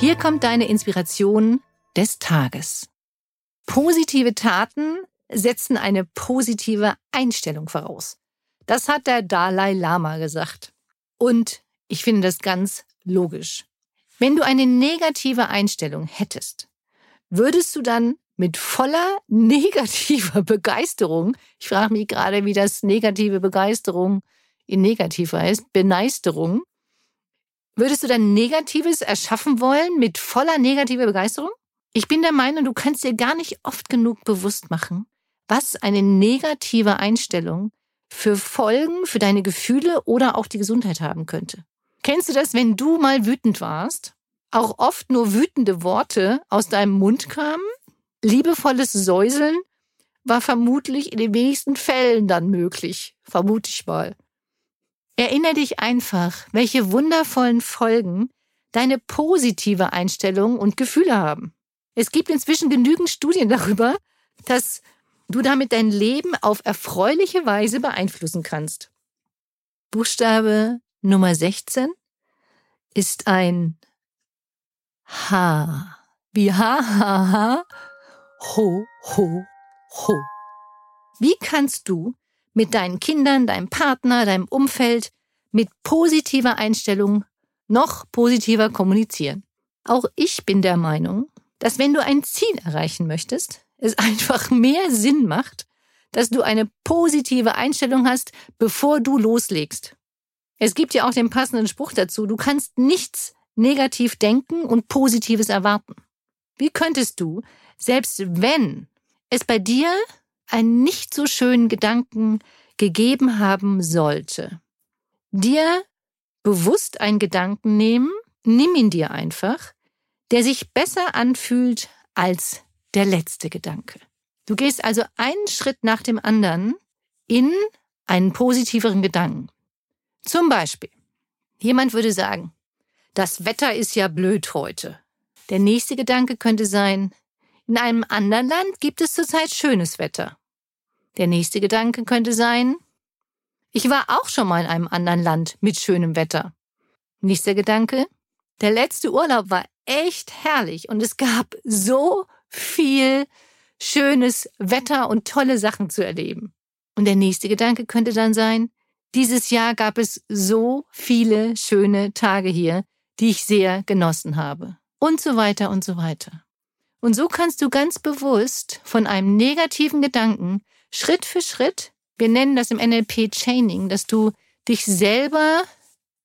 Hier kommt deine Inspiration des Tages. Positive Taten setzen eine positive Einstellung voraus. Das hat der Dalai Lama gesagt. Und ich finde das ganz logisch. Wenn du eine negative Einstellung hättest, würdest du dann mit voller negativer Begeisterung, ich frage mich gerade, wie das negative Begeisterung in negativ heißt, Beneisterung, Würdest du dann Negatives erschaffen wollen mit voller negativer Begeisterung? Ich bin der Meinung, du kannst dir gar nicht oft genug bewusst machen, was eine negative Einstellung für Folgen für deine Gefühle oder auch die Gesundheit haben könnte. Kennst du das, wenn du mal wütend warst, auch oft nur wütende Worte aus deinem Mund kamen? Liebevolles Säuseln war vermutlich in den wenigsten Fällen dann möglich, vermute ich mal. Erinnere dich einfach, welche wundervollen Folgen deine positive Einstellung und Gefühle haben. Es gibt inzwischen genügend Studien darüber, dass du damit dein Leben auf erfreuliche Weise beeinflussen kannst. Buchstabe Nummer 16 ist ein H. Wie ha, ha, ha, ho, ho, ho. Wie kannst du mit deinen Kindern, deinem Partner, deinem Umfeld mit positiver Einstellung noch positiver kommunizieren. Auch ich bin der Meinung, dass wenn du ein Ziel erreichen möchtest, es einfach mehr Sinn macht, dass du eine positive Einstellung hast, bevor du loslegst. Es gibt ja auch den passenden Spruch dazu, du kannst nichts negativ denken und Positives erwarten. Wie könntest du, selbst wenn es bei dir einen nicht so schönen Gedanken gegeben haben sollte. Dir bewusst einen Gedanken nehmen, nimm ihn dir einfach, der sich besser anfühlt als der letzte Gedanke. Du gehst also einen Schritt nach dem anderen in einen positiveren Gedanken. Zum Beispiel, jemand würde sagen, das Wetter ist ja blöd heute. Der nächste Gedanke könnte sein, in einem anderen Land gibt es zurzeit schönes Wetter. Der nächste Gedanke könnte sein, ich war auch schon mal in einem anderen Land mit schönem Wetter. Nächster Gedanke, der letzte Urlaub war echt herrlich und es gab so viel schönes Wetter und tolle Sachen zu erleben. Und der nächste Gedanke könnte dann sein, dieses Jahr gab es so viele schöne Tage hier, die ich sehr genossen habe. Und so weiter und so weiter. Und so kannst du ganz bewusst von einem negativen Gedanken Schritt für Schritt, wir nennen das im NLP Chaining, dass du dich selber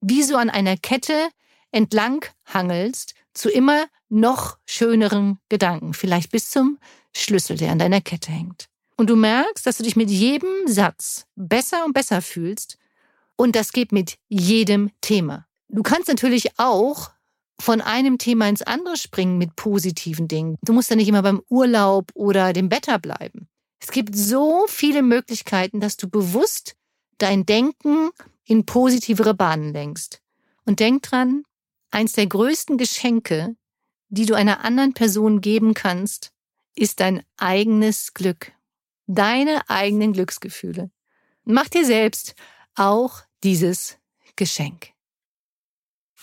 wie so an einer Kette entlang hangelst zu immer noch schöneren Gedanken, vielleicht bis zum Schlüssel, der an deiner Kette hängt. Und du merkst, dass du dich mit jedem Satz besser und besser fühlst und das geht mit jedem Thema. Du kannst natürlich auch von einem Thema ins andere springen mit positiven Dingen. Du musst ja nicht immer beim Urlaub oder dem Wetter bleiben. Es gibt so viele Möglichkeiten, dass du bewusst dein Denken in positivere Bahnen lenkst. Und denk dran, eins der größten Geschenke, die du einer anderen Person geben kannst, ist dein eigenes Glück. Deine eigenen Glücksgefühle. Mach dir selbst auch dieses Geschenk.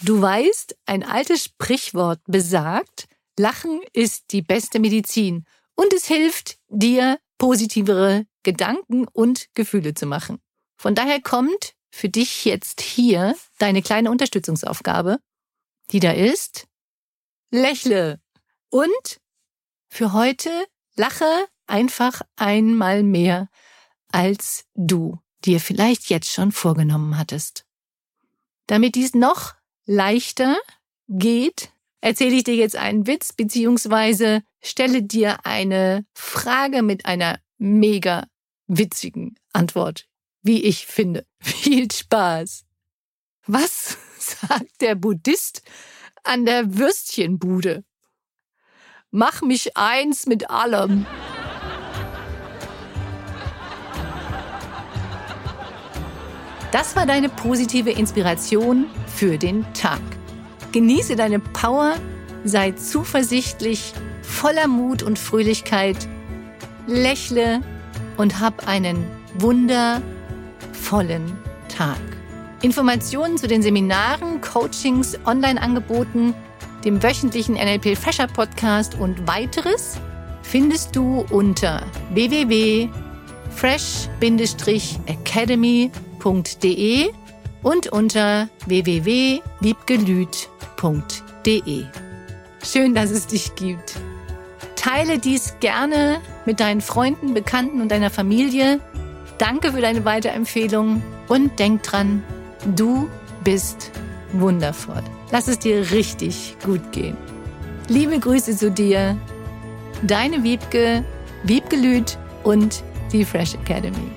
Du weißt, ein altes Sprichwort besagt, Lachen ist die beste Medizin und es hilft dir, positivere Gedanken und Gefühle zu machen. Von daher kommt für dich jetzt hier deine kleine Unterstützungsaufgabe, die da ist, lächle und für heute lache einfach einmal mehr, als du dir vielleicht jetzt schon vorgenommen hattest. Damit dies noch leichter geht, erzähle ich dir jetzt einen Witz beziehungsweise stelle dir eine Frage mit einer mega witzigen Antwort, wie ich finde. Viel Spaß. Was sagt der Buddhist an der Würstchenbude? Mach mich eins mit allem. Das war deine positive Inspiration für den Tag. Genieße deine Power, sei zuversichtlich, voller Mut und Fröhlichkeit, lächle und hab einen wundervollen Tag. Informationen zu den Seminaren, Coachings, Online-Angeboten, dem wöchentlichen NLP Fresher Podcast und weiteres findest du unter www.fresh-academy.de und unter www.wiebgelüt.de. Schön, dass es dich gibt. Teile dies gerne mit deinen Freunden, Bekannten und deiner Familie. Danke für deine Weiterempfehlung und denk dran, du bist wundervoll. Lass es dir richtig gut gehen. Liebe Grüße zu dir, deine Wiebke, Wiebgelüt und die Fresh Academy.